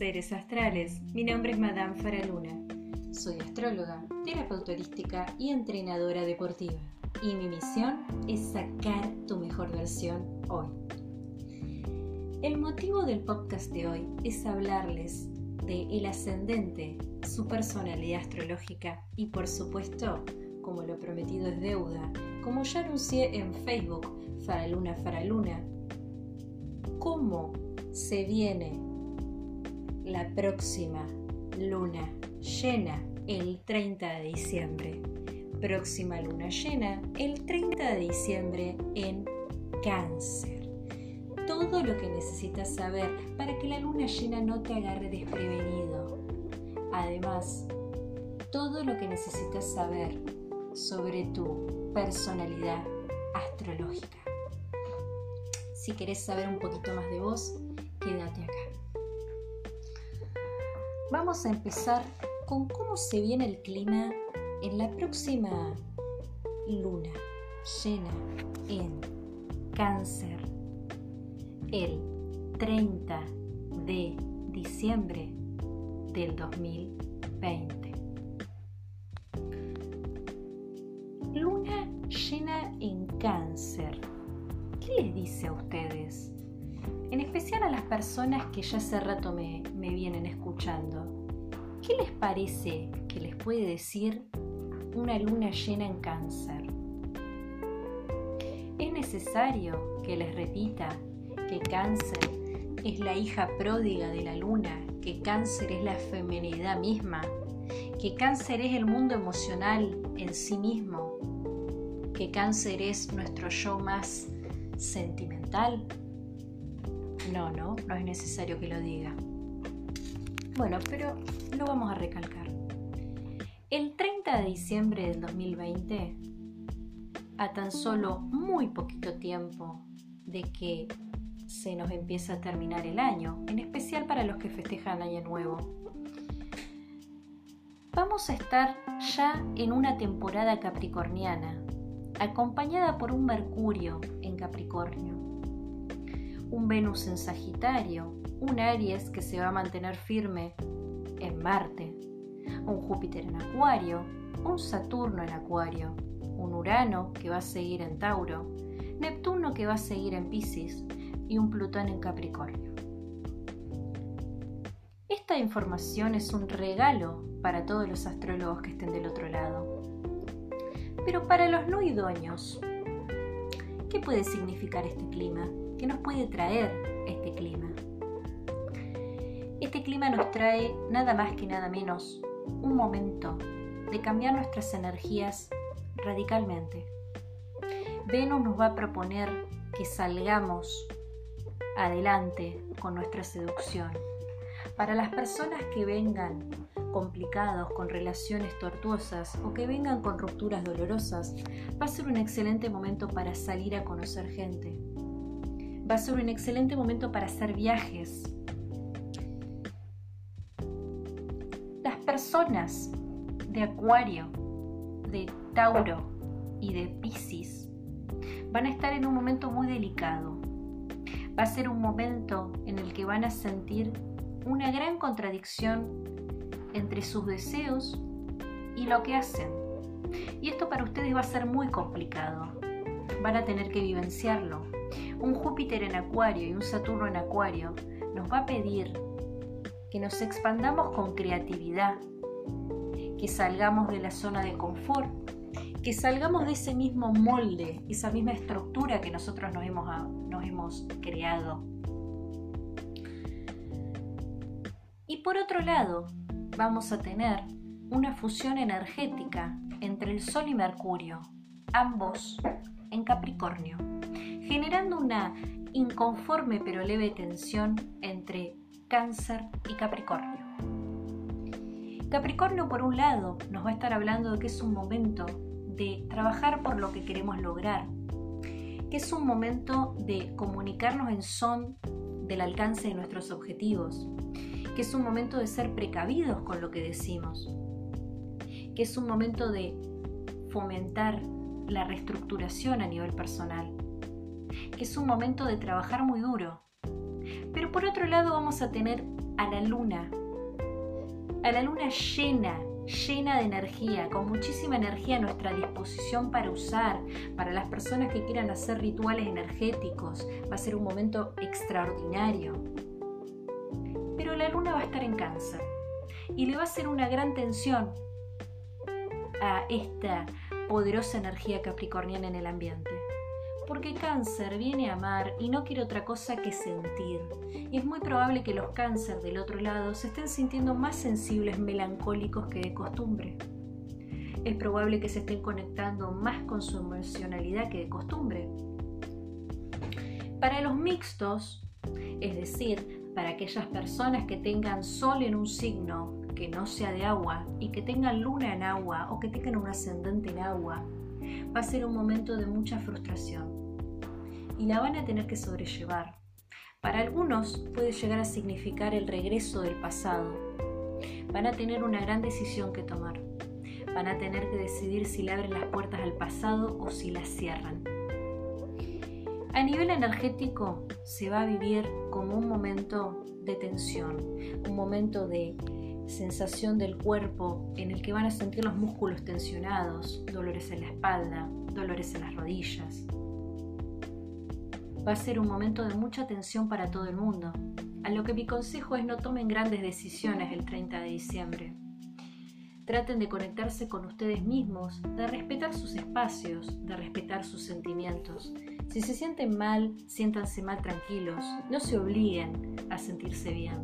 seres astrales. Mi nombre es Madame Faraluna. Soy astróloga, terapeuta holística y entrenadora deportiva. Y mi misión es sacar tu mejor versión hoy. El motivo del podcast de hoy es hablarles de el ascendente, su personalidad astrológica y por supuesto, como lo prometido es deuda, como ya anuncié en Facebook, Faraluna Faraluna, cómo se viene la próxima luna llena el 30 de diciembre. Próxima luna llena el 30 de diciembre en cáncer. Todo lo que necesitas saber para que la luna llena no te agarre desprevenido. Además, todo lo que necesitas saber sobre tu personalidad astrológica. Si querés saber un poquito más de vos, quédate acá. Vamos a empezar con cómo se viene el clima en la próxima luna llena en cáncer el 30 de diciembre del 2020. Luna llena en cáncer. ¿Qué les dice a ustedes? en especial a las personas que ya hace rato me, vienen escuchando. ¿Qué les parece que les puede decir una luna llena en cáncer? ¿Es necesario que les repita que cáncer es la hija pródiga de la luna, que cáncer es la feminidad misma, que cáncer es el mundo emocional en sí mismo, que cáncer es nuestro yo más sentimental? No, no, no es necesario que lo diga. Bueno, pero lo vamos a recalcar. El 30 de diciembre del 2020, a tan solo muy poquito tiempo de que se nos empieza a terminar el año, en especial para los que festejan Año Nuevo, vamos a estar ya en una temporada capricorniana, acompañada por un Mercurio en Capricornio un Venus en Sagitario, un Aries que se va a mantener firme en Marte, un Júpiter en Acuario, un Saturno en Acuario, un Urano que va a seguir en Tauro, Neptuno que va a seguir en Pisces y un Plutón en Capricornio. Esta información es un regalo para todos los astrólogos que estén del otro lado. Pero para los no idóneos, ¿qué puede significar este clima? ¿Qué nos puede traer este clima? Este clima nos trae nada más que nada menos un momento de cambiar nuestras energías radicalmente. Venus nos va a proponer que salgamos adelante con nuestra seducción. Para las personas que vengan complicados, con relaciones tortuosas o que vengan con rupturas dolorosas, va a ser un excelente momento para salir a conocer gente, va a ser un excelente momento para hacer viajes. Las personas de Acuario, de Tauro y de Pisces van a estar en un momento muy delicado. Va a ser un momento en el que van a sentir una gran contradicción entre sus deseos y lo que hacen. Y esto para ustedes va a ser muy complicado. Van a tener que vivenciarlo un Júpiter en Acuario y un Saturno en Acuario nos va a pedir que nos expandamos con creatividad, que salgamos de la zona de confort, que salgamos de ese mismo molde, esa misma estructura que nosotros nos hemos, nos hemos creado. Y por otro lado, vamos a tener una fusión energética entre el Sol y Mercurio, ambos en Capricornio generando una inconforme pero leve tensión entre cáncer y Capricornio. Capricornio por un lado nos va a estar hablando de que es un momento de trabajar por lo que queremos lograr, que es un momento de comunicarnos en son del alcance de nuestros objetivos, que es un momento de ser precavidos con lo que decimos, que es un momento de fomentar la reestructuración a nivel personal, es un momento de trabajar muy duro. Pero por otro lado vamos a tener a la luna, a la luna llena, llena de energía, con muchísima energía a nuestra disposición para usar, para las personas que quieran hacer rituales energéticos. Va a ser un momento extraordinario. Pero la luna va a estar en cáncer y le va a hacer una gran tensión a esta poderosa energía capricorniana en el ambiente. Porque cáncer viene a amar y no quiere otra cosa que sentir. Y es muy probable que los cáncer del otro lado se estén sintiendo más sensibles, melancólicos que de costumbre. Es probable que se estén conectando más con su emocionalidad que de costumbre. Para los mixtos, es decir, para aquellas personas que tengan sol en un signo que no sea de agua y que tengan luna en agua o que tengan un ascendente en agua, va a ser un momento de mucha frustración y la van a tener que sobrellevar. Para algunos puede llegar a significar el regreso del pasado. Van a tener una gran decisión que tomar. Van a tener que decidir si le abren las puertas al pasado o si las cierran. A nivel energético se va a vivir como un momento de tensión, un momento de sensación del cuerpo en el que van a sentir los músculos tensionados, dolores en la espalda, dolores en las rodillas. Va a ser un momento de mucha tensión para todo el mundo, a lo que mi consejo es no tomen grandes decisiones el 30 de diciembre. Traten de conectarse con ustedes mismos, de respetar sus espacios, de respetar sus sentimientos. Si se sienten mal, siéntanse mal tranquilos, no se obliguen a sentirse bien.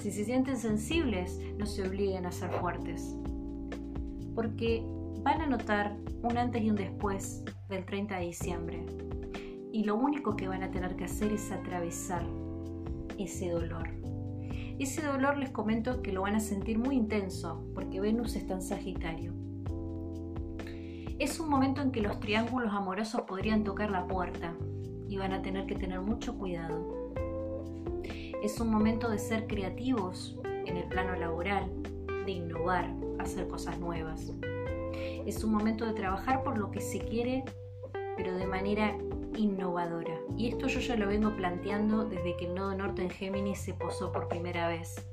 Si se sienten sensibles, no se obliguen a ser fuertes. Porque van a notar un antes y un después del 30 de diciembre. Y lo único que van a tener que hacer es atravesar ese dolor. Ese dolor les comento que lo van a sentir muy intenso porque Venus está en Sagitario. Es un momento en que los triángulos amorosos podrían tocar la puerta y van a tener que tener mucho cuidado es un momento de ser creativos en el plano laboral, de innovar, hacer cosas nuevas. Es un momento de trabajar por lo que se quiere, pero de manera innovadora. Y esto yo ya lo vengo planteando desde que el nodo norte en Géminis se posó por primera vez.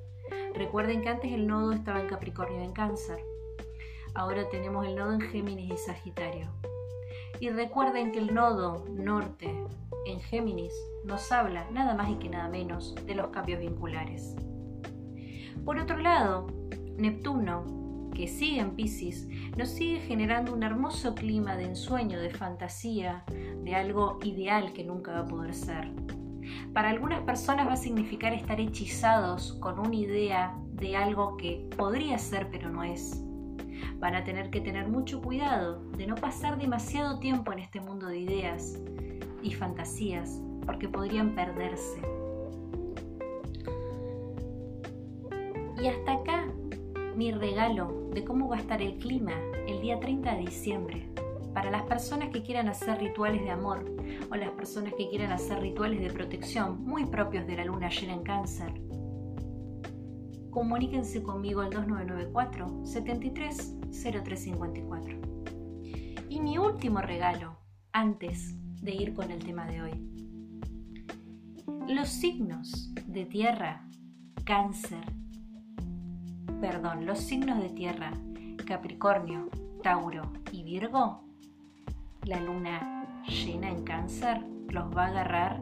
Recuerden que antes el nodo estaba en Capricornio en Cáncer. Ahora tenemos el nodo en Géminis y Sagitario. Y recuerden que el nodo norte en Géminis nos habla nada más y que nada menos de los cambios vinculares. Por otro lado, Neptuno, que sigue en Pisces, nos sigue generando un hermoso clima de ensueño, de fantasía, de algo ideal que nunca va a poder ser. Para algunas personas va a significar estar hechizados con una idea de algo que podría ser pero no es. Van a tener que tener mucho cuidado de no pasar demasiado tiempo en este mundo de ideas, y fantasías, porque podrían perderse. Y hasta acá mi regalo de cómo va a estar el clima el día 30 de diciembre para las personas que quieran hacer rituales de amor o las personas que quieran hacer rituales de protección muy propios de la luna llena en cáncer. Comuníquense conmigo al 2994 730354. Y mi último regalo, antes de ir con el tema de hoy. Los signos de tierra, cáncer, perdón, los signos de tierra, Capricornio, Tauro y Virgo, la luna llena en cáncer los va a agarrar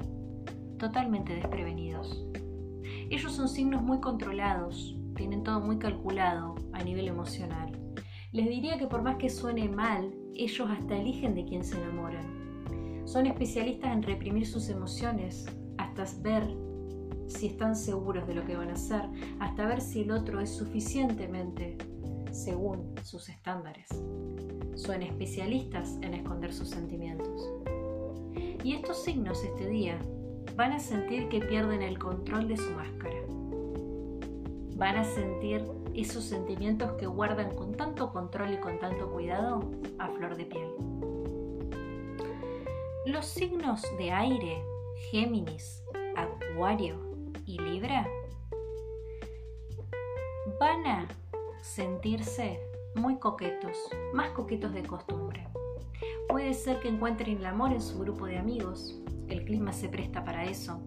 totalmente desprevenidos. Ellos son signos muy controlados, tienen todo muy calculado a nivel emocional. Les diría que por más que suene mal, ellos hasta eligen de quién se enamoran. Son especialistas en reprimir sus emociones hasta ver si están seguros de lo que van a hacer, hasta ver si el otro es suficientemente según sus estándares. Son especialistas en esconder sus sentimientos. Y estos signos este día van a sentir que pierden el control de su máscara. Van a sentir esos sentimientos que guardan con tanto control y con tanto cuidado a flor de piel. Los signos de aire, Géminis, Acuario Libra, van a sentirse muy coquetos, más coquetos de costumbre. Puede ser que encuentren el amor en su grupo de amigos, el clima se presta para eso,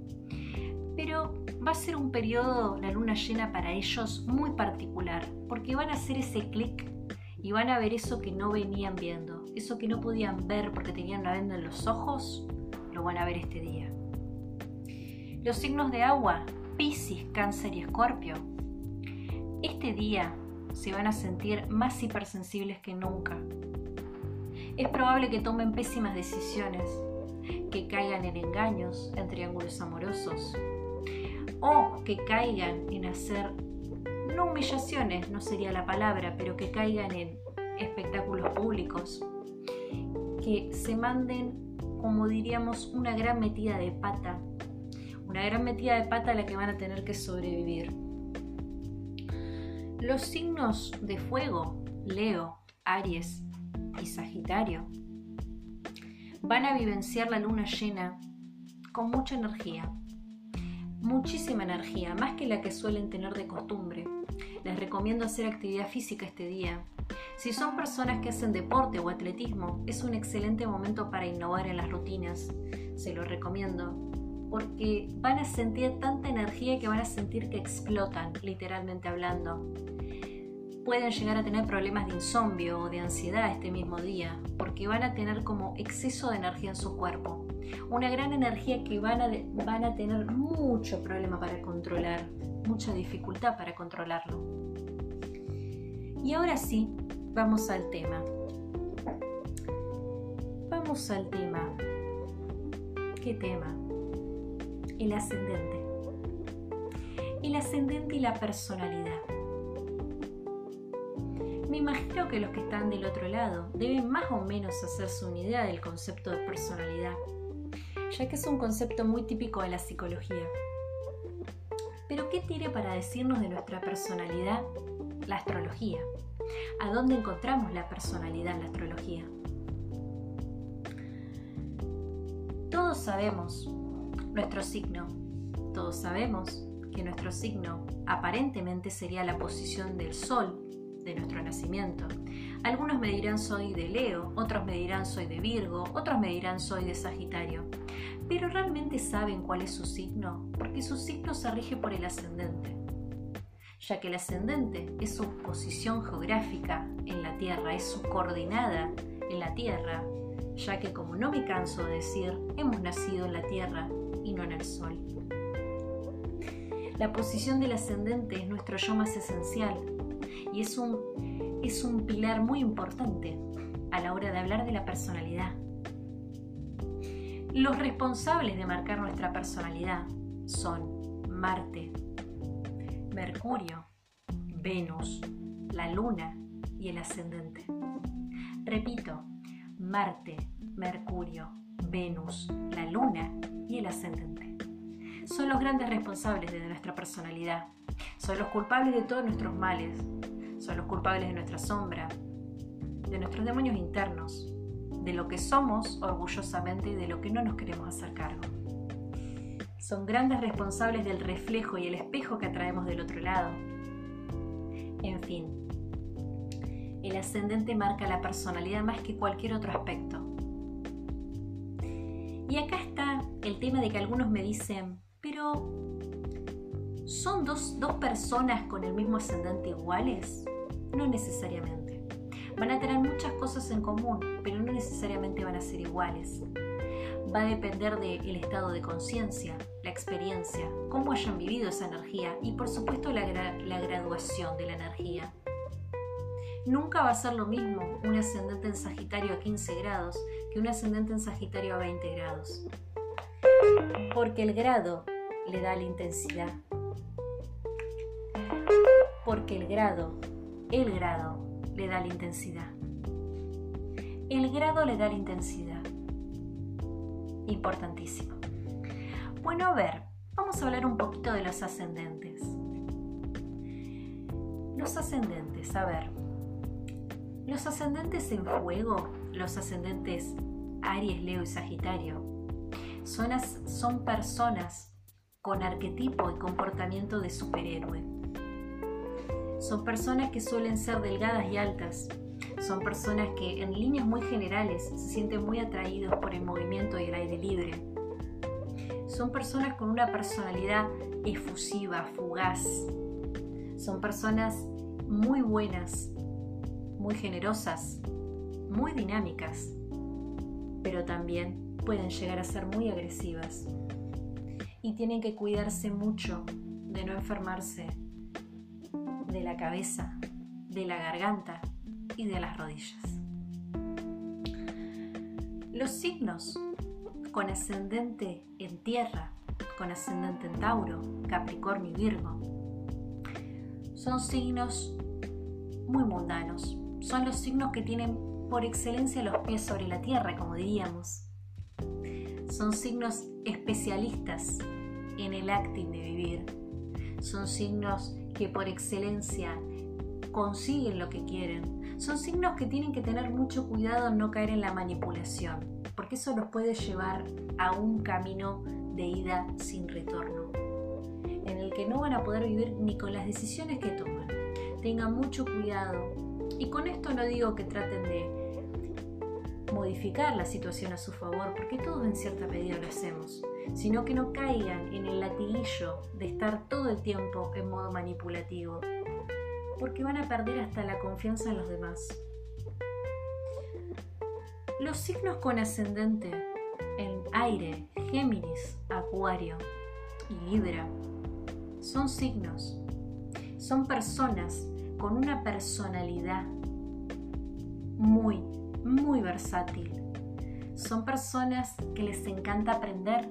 Pero va a ser un periodo, la luna llena para ellos, muy particular, porque van a hacer ese clic y van a ver eso que no venían viendo, eso que no podían ver porque tenían una venda en los ojos, lo van a ver este día. Los signos de agua, Piscis, Cáncer y Escorpio, este día se van a sentir más hipersensibles que nunca. Es probable que tomen pésimas decisiones, que caigan en engaños, en triángulos amorosos, o que caigan en hacer, no humillaciones, no sería la palabra, pero que caigan en espectáculos públicos, que se manden, como diríamos, una gran metida de pata, una gran metida de pata a la que van a tener que sobrevivir. Los signos de fuego, Leo, Aries y Sagitario, van a vivenciar la luna llena con mucha energía, muchísima energía, más que la que suelen tener de costumbre. Les recomiendo hacer actividad física este día. Si son personas que hacen deporte o atletismo, es un excelente momento para innovar en las rutinas. Se lo recomiendo porque van a sentir tanta energía que van a sentir que explotan, literalmente hablando. Pueden llegar a tener problemas de insomnio o de ansiedad este mismo día, porque van a tener como exceso de energía en su cuerpo. Una gran energía que van a, van a tener mucho problema para controlar, mucha dificultad para controlarlo. Y ahora sí, vamos al tema. Vamos al tema. ¿Qué tema? El ascendente. El ascendente y la personalidad. Me imagino que los que están del otro lado deben más o menos hacerse una idea del concepto de personalidad, ya que es un concepto muy típico de la psicología. Pero ¿qué tiene para decirnos de nuestra personalidad la astrología? ¿A dónde encontramos la personalidad en la astrología? Todos sabemos nuestro signo. Todos sabemos que nuestro signo aparentemente sería la posición del Sol de nuestro nacimiento. Algunos me dirán soy de Leo, otros me dirán soy de Virgo, otros me dirán soy de Sagitario. Pero realmente saben cuál es su signo, porque su signo se rige por el ascendente, ya que el ascendente es su posición geográfica en la Tierra, es su coordenada en la Tierra, ya que como no me canso de decir, hemos nacido en la Tierra en el Sol. La posición del ascendente es nuestro yo más esencial y es un, es un pilar muy importante a la hora de hablar de la personalidad. Los responsables de marcar nuestra personalidad son Marte, Mercurio, Venus, la Luna y el ascendente. Repito, Marte, Mercurio, Venus, la Luna ascendente. Son los grandes responsables de nuestra personalidad. Son los culpables de todos nuestros males. Son los culpables de nuestra sombra, de nuestros demonios internos, de lo que somos orgullosamente y de lo que no nos queremos hacer cargo. Son grandes responsables del reflejo y el espejo que atraemos del otro lado. En fin, el ascendente marca la personalidad más que cualquier otro aspecto. Y acá está tema de que algunos me dicen, pero ¿son dos, dos personas con el mismo ascendente iguales? No necesariamente. Van a tener muchas cosas en común, pero no necesariamente van a ser iguales. Va a depender del estado de conciencia, la experiencia, cómo hayan vivido esa energía y por supuesto la, la graduación de la energía. Nunca va a ser lo mismo un ascendente en Sagitario a 15 grados que un ascendente en Sagitario a 20 grados. Porque el grado le da la intensidad. Porque el grado, el grado, le da la intensidad. El grado le da la intensidad. Importantísimo. Bueno, a ver, vamos a hablar un poquito de los ascendentes. Los ascendentes, a ver. Los ascendentes en fuego los ascendentes Aries, Leo y Sagitario son, son personas con arquetipo y comportamiento de superhéroe. Son personas que suelen ser delgadas y altas. Son personas que en líneas muy generales se sienten muy atraídos por el movimiento y el aire libre. Son personas con una personalidad efusiva, fugaz. Son personas muy buenas, muy generosas, muy dinámicas, pero también pueden llegar a ser muy agresivas. Y tienen que cuidarse mucho de no enfermarse de la cabeza, de la garganta y de las rodillas. Los signos con ascendente en tierra, con ascendente en Tauro, Capricornio y Virgo, son signos muy mundanos. Son los signos que tienen por excelencia los pies sobre la tierra, como diríamos. Son signos especialistas en el acting de vivir. Son signos que por excelencia consiguen lo que quieren. Son signos que tienen que tener mucho cuidado en no caer en la manipulación, porque eso los puede llevar a un camino de ida sin retorno, en el que no van a poder vivir ni con las decisiones que toman. Tengan mucho cuidado. Y con esto no digo que traten de modificar la situación a su favor, porque todos en cierta medida lo hacemos, sino que no caigan en el latiguillo de estar todo el tiempo en modo manipulativo, porque van a perder hasta la confianza en los demás. Los signos con ascendente en aire, Géminis, Acuario y Libra, son signos, son personas con una personalidad muy, muy versátil. Son personas que les encanta aprender,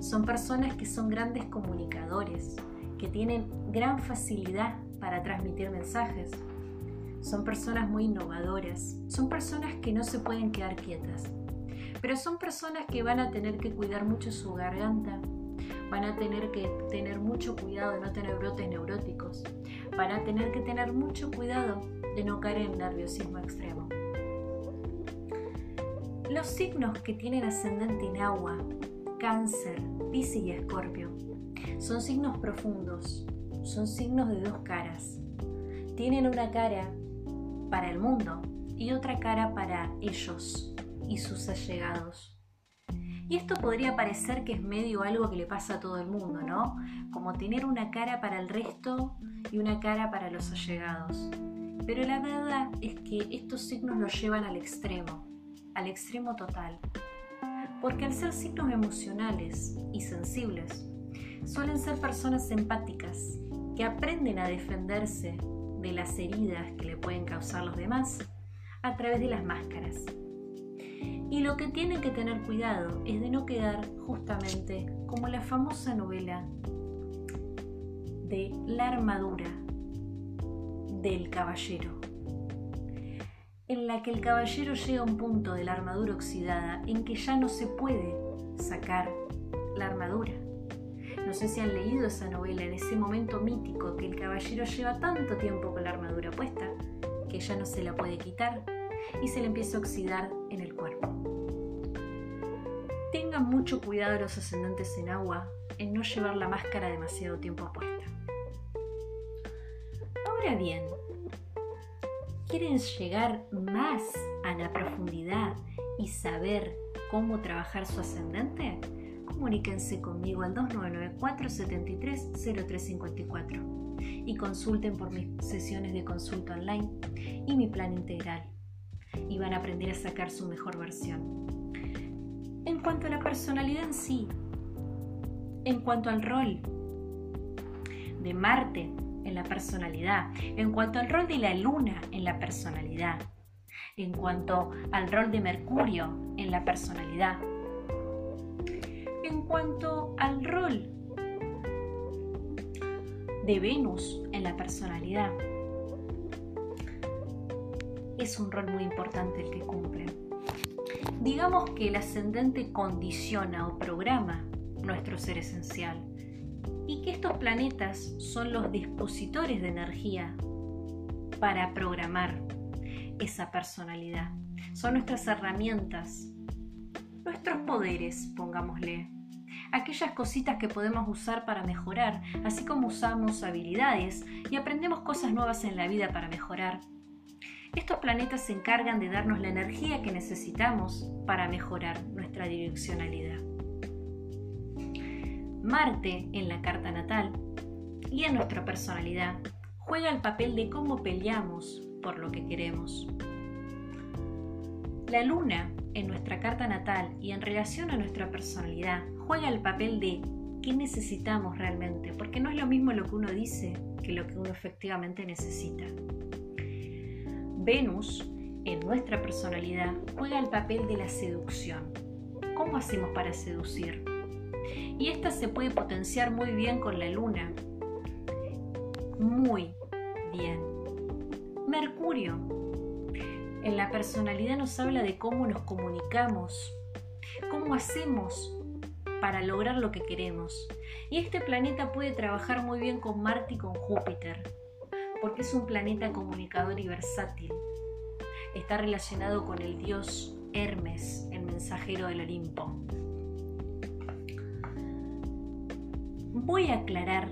son personas que son grandes comunicadores, que tienen gran facilidad para transmitir mensajes. Son personas muy innovadoras, son personas que no se pueden quedar quietas, pero son personas que van a tener que cuidar mucho su garganta, van a tener que tener mucho cuidado de no tener brotes neuróticos, van a tener que tener mucho cuidado de no caer en nerviosismo extremo. Los signos que tienen ascendente en agua, cáncer, piscis y escorpio, son signos profundos, son signos de dos caras. Tienen una cara para el mundo y otra cara para ellos y sus allegados. Y esto podría parecer que es medio algo que le pasa a todo el mundo, ¿no? Como tener una cara para el resto y una cara para los allegados. Pero la verdad es que estos signos los llevan al extremo al extremo total. Porque al ser signos emocionales y sensibles, suelen ser personas empáticas que aprenden a defenderse de las heridas que le pueden causar los demás a través de las máscaras. Y lo que tienen que tener cuidado es de no quedar justamente como la famosa novela de la armadura del caballero en la que el caballero llega a un punto de la armadura oxidada en que ya no se puede sacar la armadura. No sé si han leído esa novela en ese momento mítico que el caballero lleva tanto tiempo con la armadura puesta que ya no se la puede quitar y se le empieza a oxidar en el cuerpo. Tengan mucho cuidado los ascendentes en agua en no llevar la máscara demasiado tiempo puesta. Ahora bien, quieren llegar más a la profundidad y saber cómo trabajar su ascendente, comuníquense conmigo al 2994-730354 y consulten por mis sesiones de consulta online y mi plan integral y van a aprender a sacar su mejor versión. En cuanto a la personalidad en sí, en cuanto al rol de Marte en la personalidad, en cuanto al rol de la luna en la personalidad, en cuanto al rol de Mercurio en la personalidad, en cuanto al rol de Venus en la personalidad. Es un rol muy importante el que cumple. Digamos que el ascendente condiciona o programa nuestro ser esencial y que estos planetas son los dispositores de energía para programar esa personalidad. Son nuestras herramientas, nuestros poderes, pongámosle. Aquellas cositas que podemos usar para mejorar, así como usamos habilidades y aprendemos cosas nuevas en la vida para mejorar. Estos planetas se encargan de darnos la energía que necesitamos para mejorar nuestra direccionalidad. Marte en la carta natal y en nuestra personalidad juega el papel de cómo peleamos por lo que queremos. La luna en nuestra carta natal y en relación a nuestra personalidad juega el papel de qué necesitamos realmente, porque no es lo mismo lo que uno dice que lo que uno efectivamente necesita. Venus en nuestra personalidad juega el papel de la seducción. ¿Cómo hacemos para seducir? Y esta se puede potenciar muy bien con la luna. Muy bien. Mercurio en la personalidad nos habla de cómo nos comunicamos, cómo hacemos para lograr lo que queremos. Y este planeta puede trabajar muy bien con Marte y con Júpiter, porque es un planeta comunicador y versátil. Está relacionado con el dios Hermes, el mensajero del Olimpo. Voy a aclarar,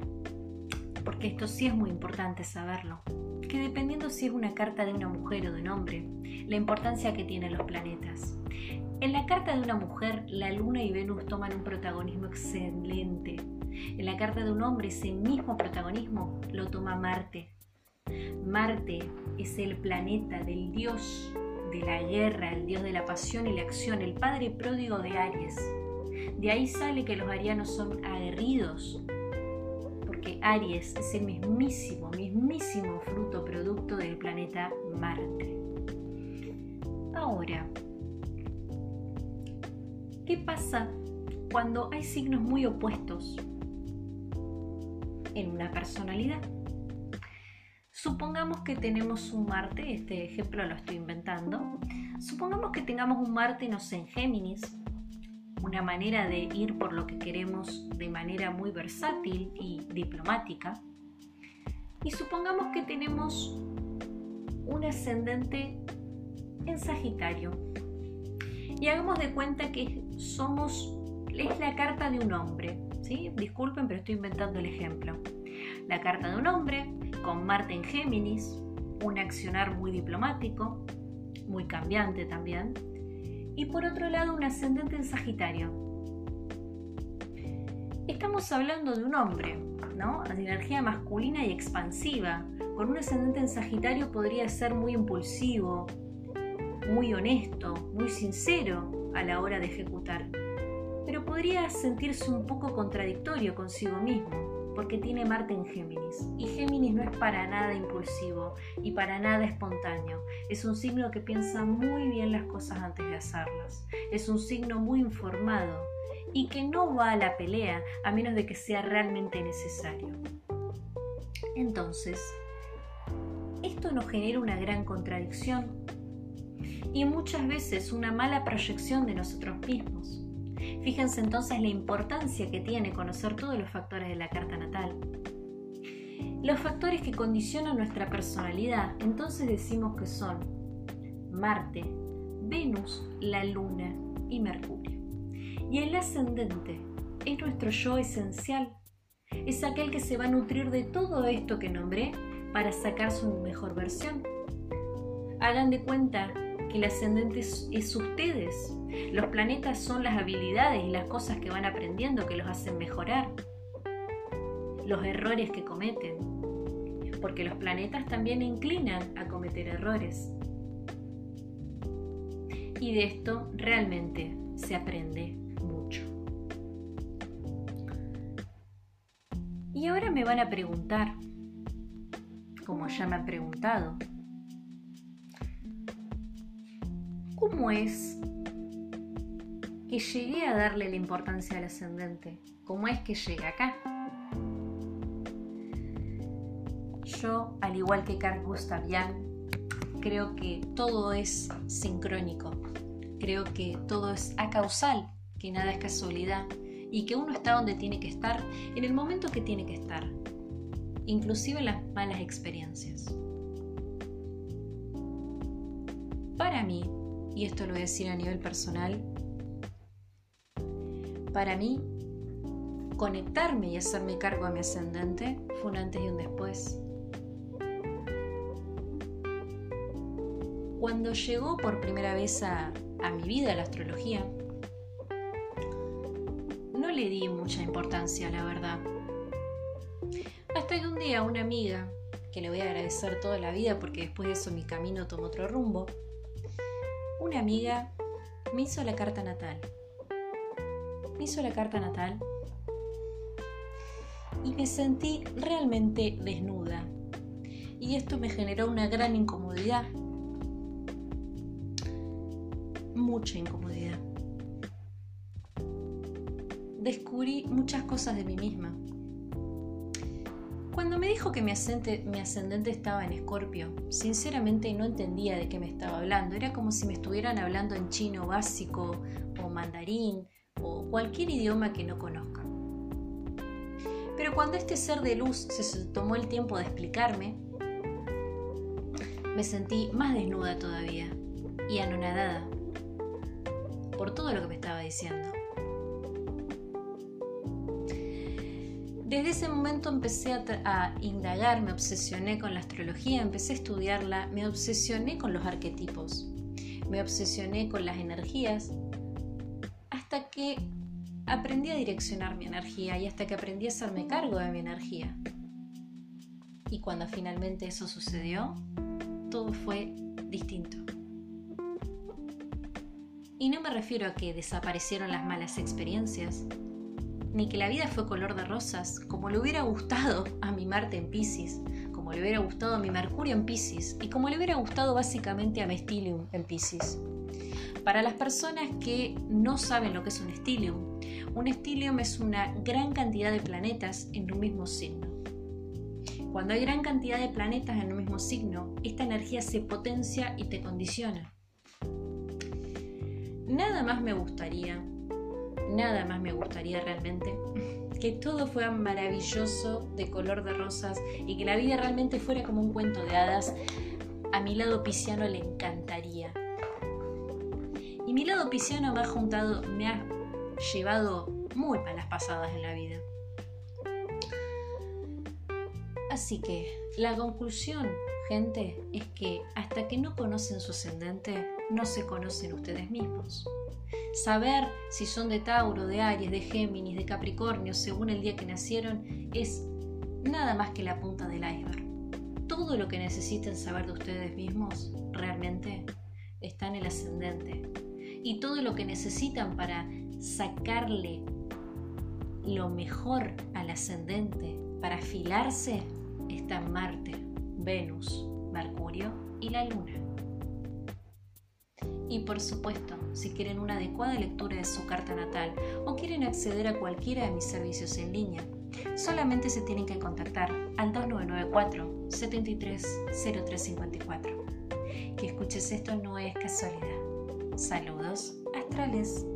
porque esto sí es muy importante saberlo, que dependiendo si es una carta de una mujer o de un hombre, la importancia que tienen los planetas. En la carta de una mujer, la Luna y Venus toman un protagonismo excelente. En la carta de un hombre, ese mismo protagonismo lo toma Marte. Marte es el planeta del dios de la guerra, el dios de la pasión y la acción, el padre pródigo de Aries. De ahí sale que los arianos son aguerridos, porque Aries es el mismísimo, mismísimo fruto producto del planeta Marte. Ahora, ¿qué pasa cuando hay signos muy opuestos en una personalidad? Supongamos que tenemos un Marte, este ejemplo lo estoy inventando. Supongamos que tengamos un Marte, no sé, en Géminis, una manera de ir por lo que queremos de manera muy versátil y diplomática. Y supongamos que tenemos un ascendente en Sagitario. Y hagamos de cuenta que somos, es la carta de un hombre. ¿sí? Disculpen, pero estoy inventando el ejemplo. La carta de un hombre con Marte en Géminis, un accionar muy diplomático, muy cambiante también. Y por otro lado, un ascendente en Sagitario. Estamos hablando de un hombre, ¿no? De energía masculina y expansiva. Con un ascendente en Sagitario podría ser muy impulsivo, muy honesto, muy sincero a la hora de ejecutar, pero podría sentirse un poco contradictorio consigo mismo, porque tiene Marte en Géminis, y Géminis no es para nada impulsivo y para nada espontáneo, es un signo que piensa muy bien las cosas antes de hacerlas, es un signo muy informado y que no va a la pelea a menos de que sea realmente necesario. Entonces, esto nos genera una gran contradicción y muchas veces una mala proyección de nosotros mismos. Fíjense entonces la importancia que tiene conocer todos los factores de la carta natal. Los factores que condicionan nuestra personalidad, entonces decimos que son Marte, Venus, la Luna y Mercurio. Y el ascendente es nuestro yo esencial. Es aquel que se va a nutrir de todo esto que nombré para sacar su mejor versión. Hagan de cuenta que el ascendente es, ustedes. Los planetas son las habilidades y las cosas que van aprendiendo que los hacen mejorar. Los errores que cometen. Porque los planetas también inclinan a cometer errores. Y de esto realmente se aprende mucho. Y ahora me van a preguntar, como ya me han preguntado, ¿Cómo es que llegué a darle la importancia al ascendente? ¿Cómo es que llegué acá? Yo, al igual que Carl Gustav creo que todo es sincrónico. Creo que todo es acausal, que nada es casualidad y que uno está donde tiene que estar en el momento que tiene que estar, inclusive en las malas experiencias. Para mí, y esto lo voy a decir a nivel personal, para mí, conectarme y hacerme cargo a mi ascendente fue un antes y un después. Cuando llegó por primera vez a, a mi vida la astrología, no le di mucha importancia, la verdad. Hasta que un día una amiga, que le voy a agradecer toda la vida porque después de eso mi camino tomó otro rumbo, una amiga me hizo la carta natal. Me hizo la carta natal y me sentí realmente desnuda. Y esto me generó una gran incomodidad. Mucha incomodidad. Descubrí muchas cosas de mí misma. Cuando me dijo que mi ascendente, estaba en Escorpio, sinceramente no entendía de qué me estaba hablando. Era como si me estuvieran hablando en chino básico o mandarín o cualquier idioma que no conozca. Pero cuando este ser de luz se tomó el tiempo de explicarme, me sentí más desnuda todavía y anonadada por todo lo que me estaba diciendo. Desde ese momento empecé a, indagar, me obsesioné con la astrología, empecé a estudiarla, me obsesioné con los arquetipos, me obsesioné con las energías, hasta que aprendí a direccionar mi energía y hasta que aprendí a hacerme cargo de mi energía. Y cuando finalmente eso sucedió, todo fue distinto. Y no me refiero a que desaparecieron las malas experiencias, ni que la vida fue color de rosas, como le hubiera gustado a mi Marte en Pisces, como le hubiera gustado a mi Mercurio en Pisces y como le hubiera gustado básicamente a mi Stellium en Pisces. Para las personas que no saben lo que es un stellium, un stellium es una gran cantidad de planetas en un mismo signo. Cuando hay gran cantidad de planetas en un mismo signo, esta energía se potencia y te condiciona. Nada más me gustaría, nada más me gustaría realmente que todo fuera maravilloso, de color de rosas y que la vida realmente fuera como un cuento de hadas. A mi lado pisciano le encantaría. Y mi lado pisciano me ha juntado, me ha llevado muy malas pasadas en la vida. Así que la conclusión, gente, es que hasta que no conocen su ascendente, no se conocen ustedes mismos. Saber si son de Tauro, de Aries, de Géminis, de Capricornio, según el día que nacieron, es nada más que la punta del iceberg. Todo lo que necesiten saber de ustedes mismos realmente está en el ascendente. Y todo lo que necesitan para sacarle lo mejor al ascendente, para afilarse, está Marte, Venus, Mercurio y la Luna. Y por supuesto, si quieren una adecuada lectura de su carta natal o quieren acceder a cualquiera de mis servicios en línea, solamente se tienen que contactar al 2994 730354. Que escuches esto no es casualidad. Saludos astrales.